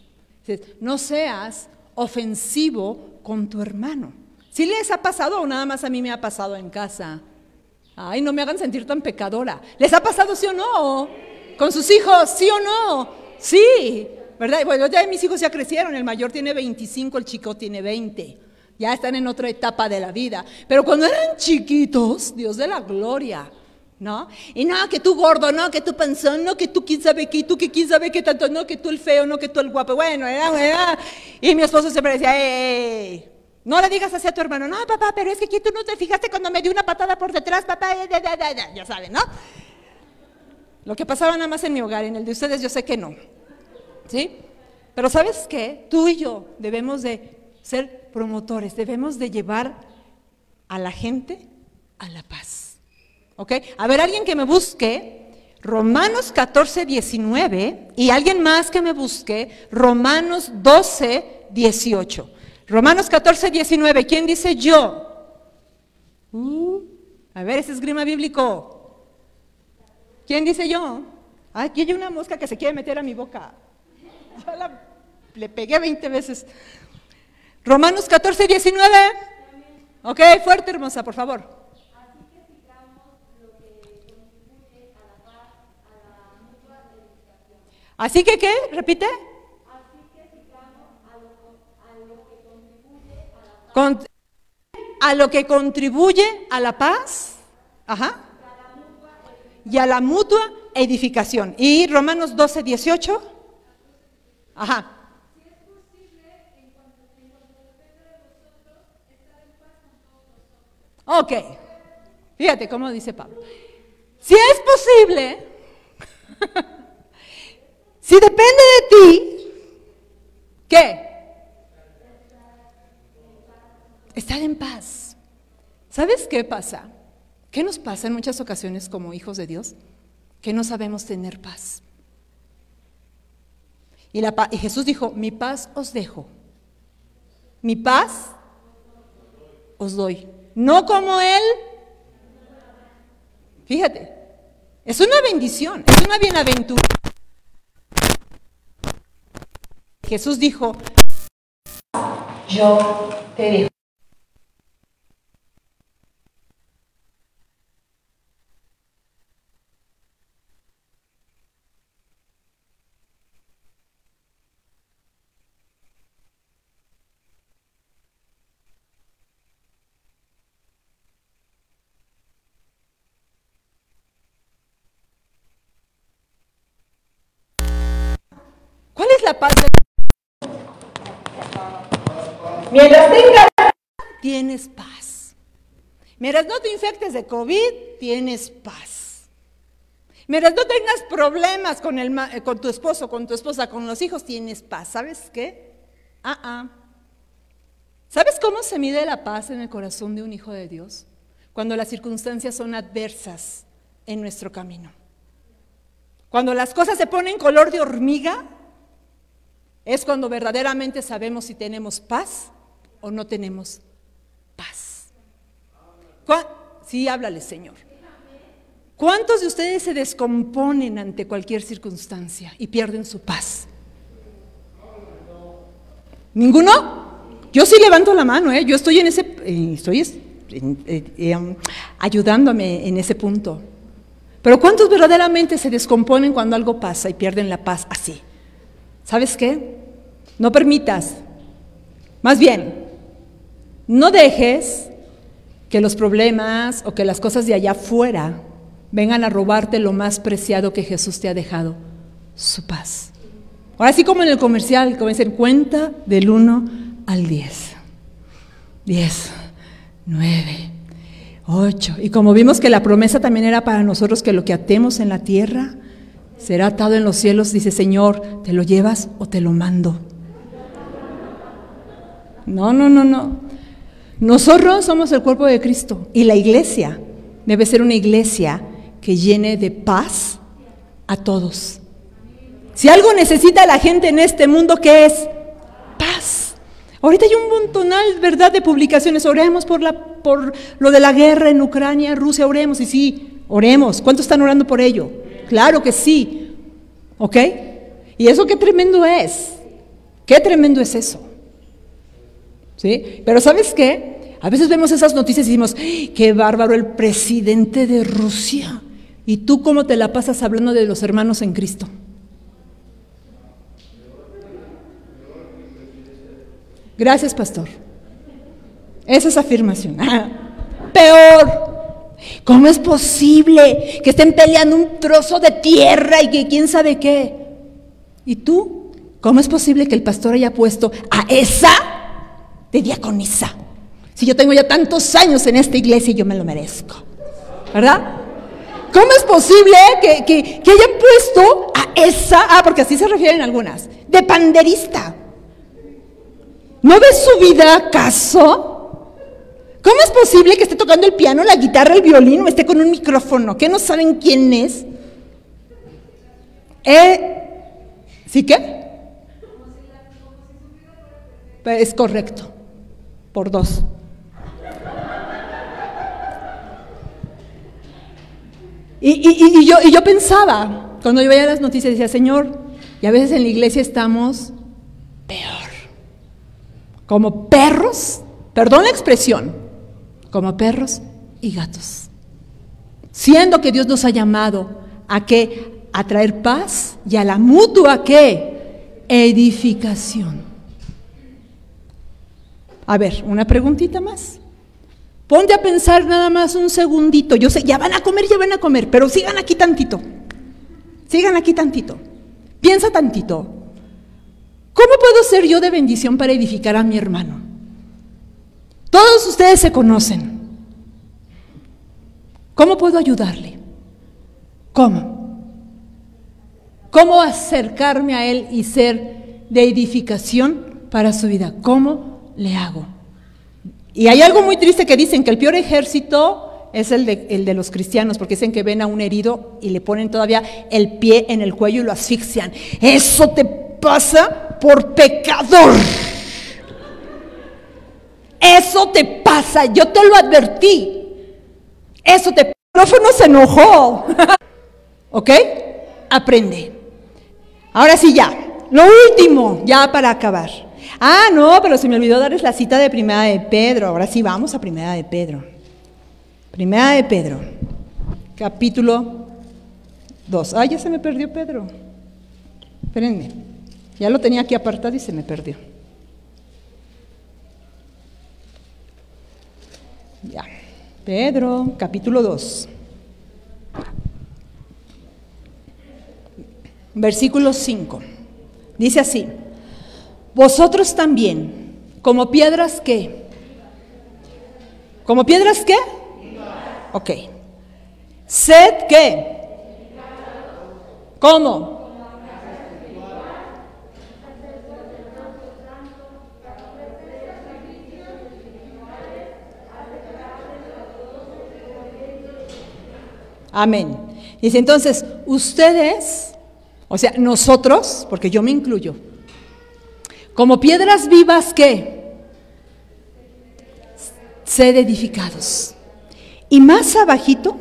No seas ofensivo con tu hermano. ¿Sí les ha pasado o nada más a mí me ha pasado en casa? Ay, no me hagan sentir tan pecadora. ¿Les ha pasado sí o no? ¿Con sus hijos sí o no? Sí, ¿verdad? Bueno, ya mis hijos ya crecieron, el mayor tiene 25, el chico tiene 20. Ya están en otra etapa de la vida. Pero cuando eran chiquitos, Dios de la gloria, ¿no? Y no, que tú gordo, no, que tú panzón, no, que tú quién sabe qué, tú que quién sabe qué tanto, no, que tú el feo, no, que tú el guapo. Bueno, era, era. Y mi esposo siempre decía, ¡eh! No le digas así a tu hermano, no, papá, pero es que aquí tú no te fijaste cuando me dio una patada por detrás, papá, ya, ya, ya, ya saben, ¿no? Lo que pasaba nada más en mi hogar, en el de ustedes yo sé que no. ¿Sí? Pero ¿sabes qué? Tú y yo debemos de ser promotores, debemos de llevar a la gente a la paz. ¿Ok? A ver, alguien que me busque Romanos 14, 19 y alguien más que me busque Romanos 12, 18. Romanos 14, 19, ¿quién dice yo? Uh, a ver, ese esgrima bíblico. ¿Quién dice yo? Aquí hay una mosca que se quiere meter a mi boca. Ya la, le pegué 20 veces. Romanos 14, 19. Ok, fuerte, hermosa, por favor. Así que, ¿qué? ¿Repite? A lo que contribuye a la paz. Ajá. Y a la mutua edificación. Y Romanos 12, 18. Ajá. Ok. Fíjate cómo dice Pablo. Si es posible, [laughs] si depende de ti, ¿qué? Estar en paz. ¿Sabes qué pasa? ¿Qué nos pasa en muchas ocasiones como hijos de Dios? Que no sabemos tener paz. Y, la, y Jesús dijo, mi paz os dejo. Mi paz os doy. No como Él. Fíjate, es una bendición, es una bienaventura. Jesús dijo, yo te dejo. La paz de Mientras tengas tienes paz. Mientras no te infectes de COVID, tienes paz. Mientras no tengas problemas con, el, eh, con tu esposo, con tu esposa, con los hijos, tienes paz. ¿Sabes qué? Ah, ah. ¿Sabes cómo se mide la paz en el corazón de un hijo de Dios? Cuando las circunstancias son adversas en nuestro camino. Cuando las cosas se ponen color de hormiga, es cuando verdaderamente sabemos si tenemos paz o no tenemos paz. ¿Cuá- Sí, háblale, Señor. ¿Cuántos de ustedes se descomponen ante cualquier circunstancia y pierden su paz? ¿Ninguno? Yo sí levanto la mano, ¿eh? yo estoy en ese, eh, estoy eh, eh, um, ayudándome en ese punto. Pero ¿cuántos verdaderamente se descomponen cuando algo pasa y pierden la paz así? ¿Sabes qué? No permitas, más bien, no dejes que los problemas o que las cosas de allá afuera vengan a robarte lo más preciado que Jesús te ha dejado, su paz. Ahora sí como en el comercial, como cuenta del 1 al 10. 10, 9, 8. Y como vimos que la promesa también era para nosotros que lo que atemos en la tierra será atado en los cielos, dice Señor, ¿te lo llevas o te lo mando? No, no, no, no. Nosotros somos el cuerpo de Cristo y la iglesia debe ser una iglesia que llene de paz a todos. Si algo necesita la gente en este mundo, ¿qué es? Paz. Ahorita hay un montonal, ¿verdad?, de publicaciones. Oremos por, la, por lo de la guerra en Ucrania, Rusia, oremos. Y sí, oremos. ¿Cuántos están orando por ello? Claro que sí. ¿Ok? ¿Y eso qué tremendo es? ¿Qué tremendo es eso? Pero ¿sabes qué? A veces vemos esas noticias y decimos, ¡ay, qué bárbaro el presidente de Rusia. ¿Y tú cómo te la pasas hablando de los hermanos en Cristo? Gracias, pastor. Esa es afirmación. Peor. ¿Cómo es posible que estén peleando un trozo de tierra y que quién sabe qué? ¿Y tú? ¿Cómo es posible que el pastor haya puesto a esa de diaconisa? Si yo tengo ya tantos años en esta iglesia yo me lo merezco. ¿Verdad? ¿Cómo es posible que, que, que hayan puesto a esa, ah, porque así se refieren algunas, de panderista? ¿No ves su vida acaso? ¿Cómo es posible que esté tocando el piano, la guitarra, el violín o esté con un micrófono? ¿Que no saben quién es? Eh, ¿Sí qué? Es correcto, por dos. Y, yo, y yo pensaba, cuando yo veía las noticias, decía, Señor, y a veces en la iglesia estamos peor. Como perros, perdón la expresión, como perros y gatos. Siendo que Dios nos ha llamado a que a traer paz y a la mutua qué edificación. A ver, una preguntita más. Ponte a pensar nada más un segundito. Yo sé, ya van a comer, ya van a comer, pero sigan aquí tantito. Sigan aquí tantito. Piensa tantito. ¿Cómo puedo ser yo de bendición para edificar a mi hermano? Todos ustedes se conocen. ¿Cómo puedo ayudarle? ¿Cómo? ¿Cómo acercarme a él y ser de edificación para su vida? ¿Cómo le hago? Y hay algo muy triste que dicen que el peor ejército es el de, los cristianos, porque dicen que ven a un herido y le ponen todavía el pie en el cuello y lo asfixian. Eso te pasa por pecador. Eso te pasa, yo te lo advertí. Eso te... El micrófono se enojó. [laughs] ¿Ok? Aprende. Ahora sí ya. Lo último, ya para acabar. Ah, no, pero se me olvidó darles la cita de Primera de Pedro. Ahora sí vamos a Primera de Pedro. Primera de Pedro, capítulo 2. Ah, ya se me perdió Pedro. Espérenme. Ya lo tenía aquí apartado y se me perdió. Ya. Pedro, capítulo 2. Versículo 5. Dice así. Vosotros también, como piedras que. ¿Como piedras qué? Ok. Sed qué? ¿Cómo? Amén. Dice entonces, ustedes, o sea, nosotros, porque yo me incluyo, como piedras vivas que sed edificados. Y más abajito,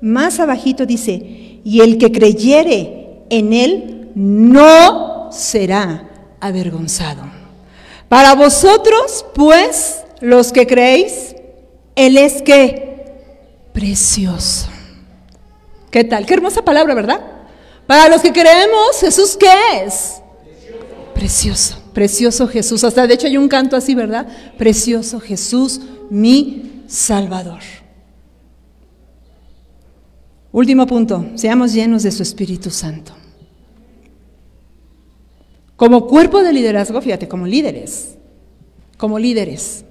más abajito dice, y el que creyere en él no será avergonzado. Para vosotros, pues, los que creéis, él es que precioso. ¿Qué tal? Qué hermosa palabra, ¿verdad? Para los que creemos, Jesús, ¿qué es? Precioso precioso Jesús. Hasta de hecho hay un canto así, ¿verdad? Precioso Jesús, mi Salvador. Último punto, seamos llenos de su Espíritu Santo. Como cuerpo de liderazgo, fíjate, como líderes, como líderes,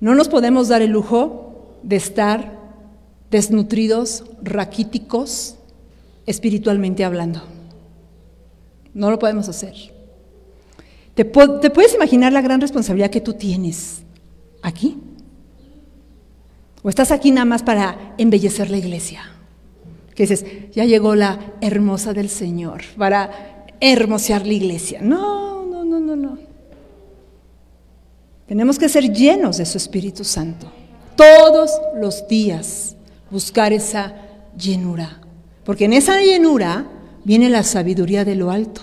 no nos podemos dar el lujo de estar desnutridos, raquíticos, espiritualmente hablando. No lo podemos hacer. ¿Te, puedes imaginar la gran responsabilidad que tú tienes aquí? ¿O estás aquí nada más para embellecer la iglesia? Que dices, ya llegó la hermosa del Señor para hermosear la iglesia. No, no, no, no, no. Tenemos que ser llenos de su Espíritu Santo. Todos los días buscar esa llenura. Porque en esa llenura viene la sabiduría de lo alto.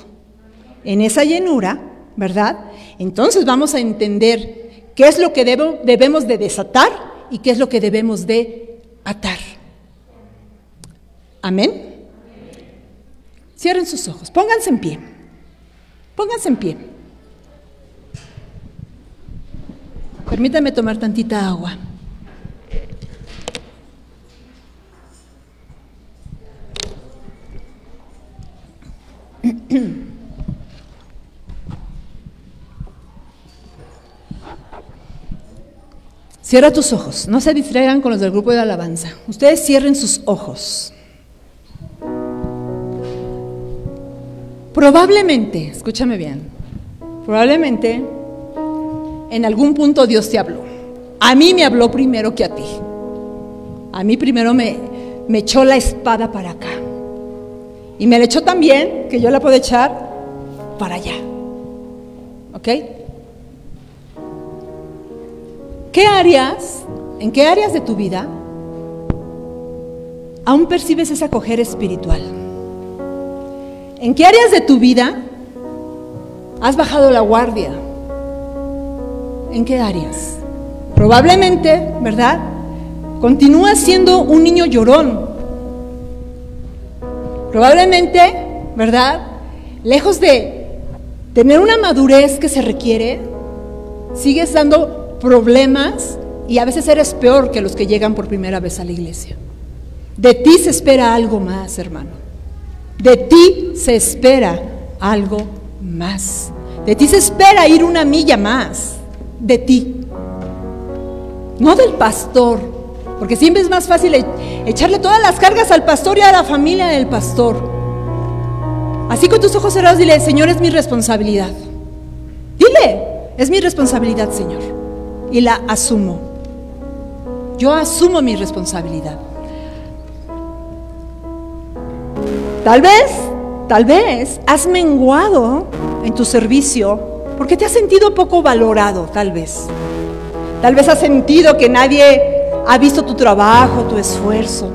En esa llenura, ¿verdad? Entonces vamos a entender qué es lo que debemos de desatar y qué es lo que debemos de atar. Amén. Cierren sus ojos, pónganse en pie. Pónganse en pie. Permítanme tomar tantita agua. Cierra tus ojos, no se distraigan con los del grupo de alabanza. Ustedes cierren sus ojos. Probablemente, escúchame bien, probablemente en algún punto Dios te habló. A mí me habló primero que a ti. A mí primero me, me echó la espada para acá. Y me la echó también, que yo la puedo echar para allá. ¿Ok? ¿Qué áreas, en qué áreas de tu vida aún percibes esa acoger espiritual? ¿En qué áreas de tu vida has bajado la guardia? ¿En qué áreas? Probablemente, ¿verdad? Continúas siendo un niño llorón. Probablemente, ¿verdad? Lejos de tener una madurez que se requiere, sigues dando problemas y a veces eres peor que los que llegan por primera vez a la iglesia. De ti se espera algo más, hermano. De ti se espera algo más. De ti se espera ir una milla más. De ti. No del pastor. Porque siempre es más fácil e-, echarle todas las cargas al pastor y a la familia del pastor. Así con tus ojos cerrados dile, Señor, es mi responsabilidad. Dile, es mi responsabilidad, Señor. Y la asumo. Yo asumo mi responsabilidad. Tal vez, tal vez has menguado en tu servicio porque te has sentido poco valorado, tal vez. Tal vez has sentido que nadie ha visto tu trabajo, tu esfuerzo.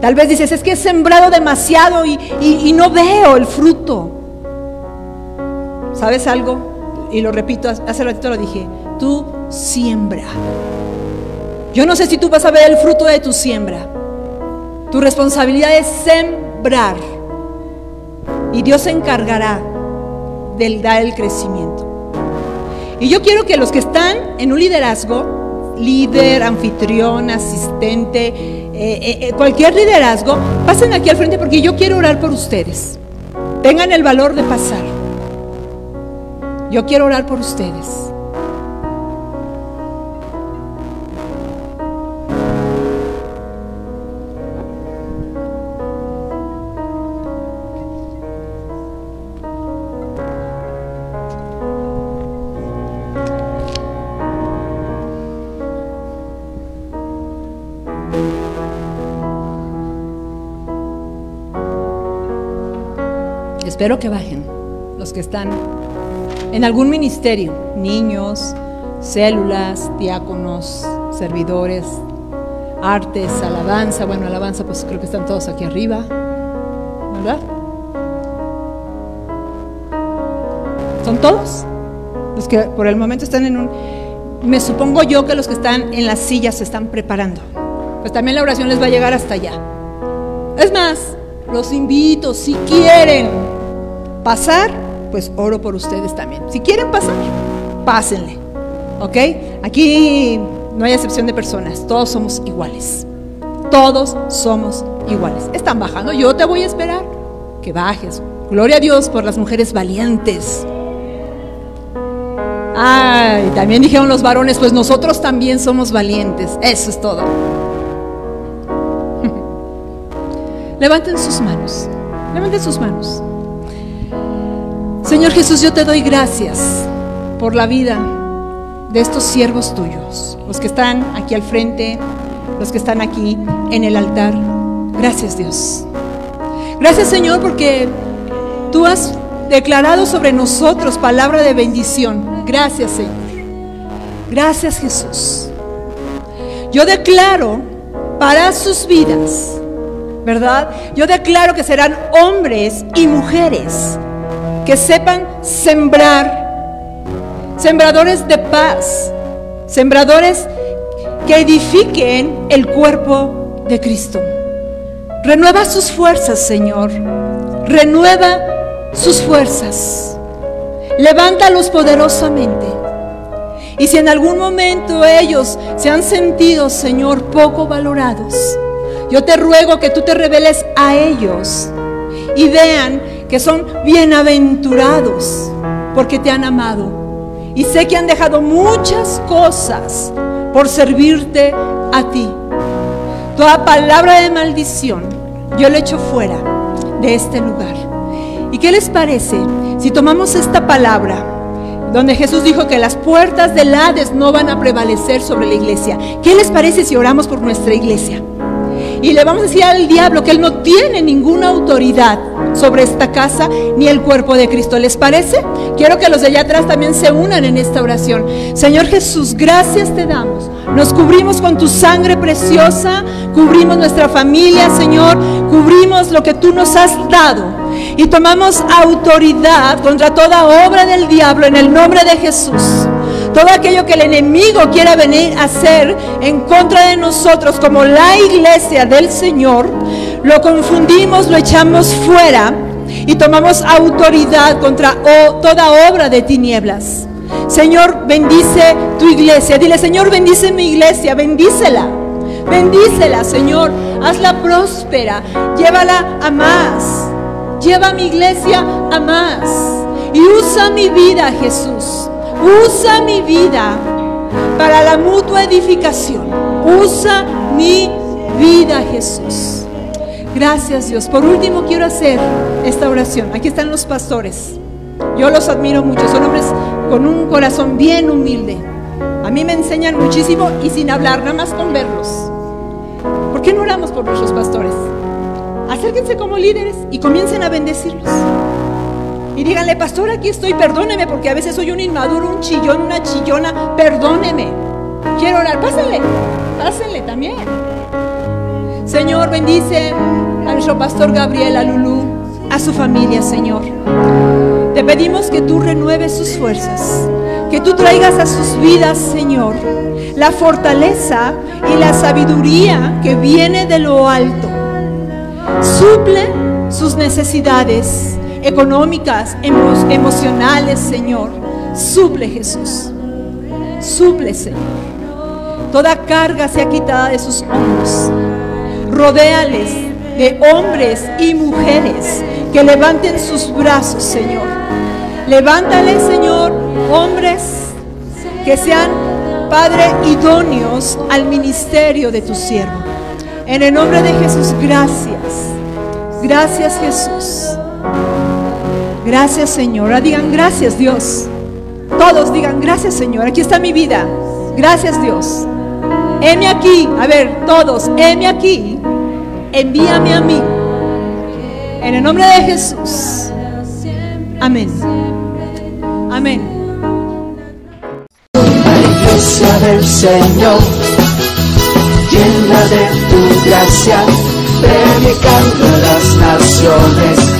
Tal vez dices, es que he sembrado demasiado y, no veo el fruto. ¿Sabes algo? Y lo repito, hace ratito lo dije, tú siembra. Yo no sé si tú vas a ver el fruto de tu siembra. Tu responsabilidad es sembrar y Dios se encargará de dar el crecimiento. Y yo quiero que los que están en un liderazgo, líder, anfitrión, asistente, eh, eh, eh, cualquier liderazgo, pasen aquí al frente porque yo quiero orar por ustedes. Tengan el valor de pasar. Yo quiero orar por ustedes. Espero que bajen los que están en algún ministerio, niños, células, diáconos, servidores, artes, alabanza. Bueno, alabanza, pues creo que están todos aquí arriba, ¿verdad? ¿Son todos? Los que por el momento están en un... Me supongo yo que los que están en las sillas se están preparando. Pues también la oración les va a llegar hasta allá. Es más, los invito, si quieren, pasar, pues oro por ustedes también. Si quieren pasar, pásenle. ¿Ok? Aquí no hay excepción de personas, todos somos iguales. Todos somos iguales. Están bajando, yo te voy a esperar que bajes. Gloria a Dios por las mujeres valientes. Ay, también dijeron los varones, pues nosotros también somos valientes. Eso es todo. [laughs] Levanten sus manos. Levanten sus manos. Señor Jesús, yo te doy gracias por la vida de estos siervos tuyos, los que están aquí al frente, los que están aquí en el altar. Gracias Dios. Gracias Señor porque tú has declarado sobre nosotros palabra de bendición. Gracias Señor. Gracias Jesús. Yo declaro para sus vidas, ¿verdad? Yo declaro que serán hombres y mujeres que sepan sembrar, sembradores de paz, sembradores que edifiquen el cuerpo de Cristo. Renueva sus fuerzas, Señor. Renueva sus fuerzas. Levántalos poderosamente. Y si en algún momento ellos se han sentido, Señor, poco valorados, yo te ruego que tú te reveles a ellos y vean que son bienaventurados porque te han amado. Y sé que han dejado muchas cosas por servirte a ti. Toda palabra de maldición, yo lo echo fuera de este lugar. ¿Y qué les parece si tomamos esta palabra? donde Jesús dijo que las puertas del Hades no van a prevalecer sobre la iglesia. ¿Qué les parece si oramos por nuestra iglesia? Y le vamos a decir al diablo que él no tiene ninguna autoridad sobre esta casa ni el cuerpo de Cristo. ¿Les parece? Quiero que los de allá atrás también se unan en esta oración. Señor Jesús, gracias te damos. Nos cubrimos con tu sangre preciosa, cubrimos nuestra familia, Señor, cubrimos lo que tú nos has dado. Y tomamos autoridad contra toda obra del diablo en el nombre de Jesús. Todo aquello que el enemigo quiera venir a hacer en contra de nosotros como la iglesia del Señor, lo confundimos, lo echamos fuera y tomamos autoridad contra toda obra de tinieblas. Señor, bendice tu iglesia. Dile, Señor, bendice mi iglesia, bendícela. Bendícela, Señor. Hazla próspera. Llévala a más. Lleva mi iglesia a más. Y usa mi vida, Jesús. Usa mi vida para la mutua edificación. Usa mi vida, Jesús. Gracias, Dios. Por último, quiero hacer esta oración. Aquí están los pastores. Yo los admiro mucho. Son hombres con un corazón bien humilde. A mí me enseñan muchísimo y sin hablar, nada más con verlos. ¿Por qué no oramos por nuestros pastores? Acérquense como líderes y comiencen a bendecirlos. Y díganle, pastor, aquí estoy, perdóneme, porque a veces soy un inmaduro, un chillón, una chillona, perdóneme. Quiero orar, pásenle, pásenle también. Señor, bendice a nuestro pastor Gabriel, a Lulú, a su familia, Señor. Te pedimos que tú renueves sus fuerzas, que tú traigas a sus vidas, Señor, la fortaleza y la sabiduría que viene de lo alto. Suple sus necesidades económicas, emocionales, Señor. Suple, Jesús. Suple, Señor. Toda carga sea quitada de sus hombros. Rodéales de hombres y mujeres que levanten sus brazos, Señor. Levántale, Señor, hombres que sean, Padre, idóneos al ministerio de tu siervo. En el nombre de Jesús, gracias. Gracias, Jesús. Gracias Señor. Ahora digan gracias Dios. Todos digan gracias Señor. Aquí está mi vida. Gracias Dios. Heme aquí. A ver, todos. Heme aquí. Envíame a mí. En el nombre de Jesús. Amén. Amén. Iglesia del Señor, llena de tu gracia, predicando a las naciones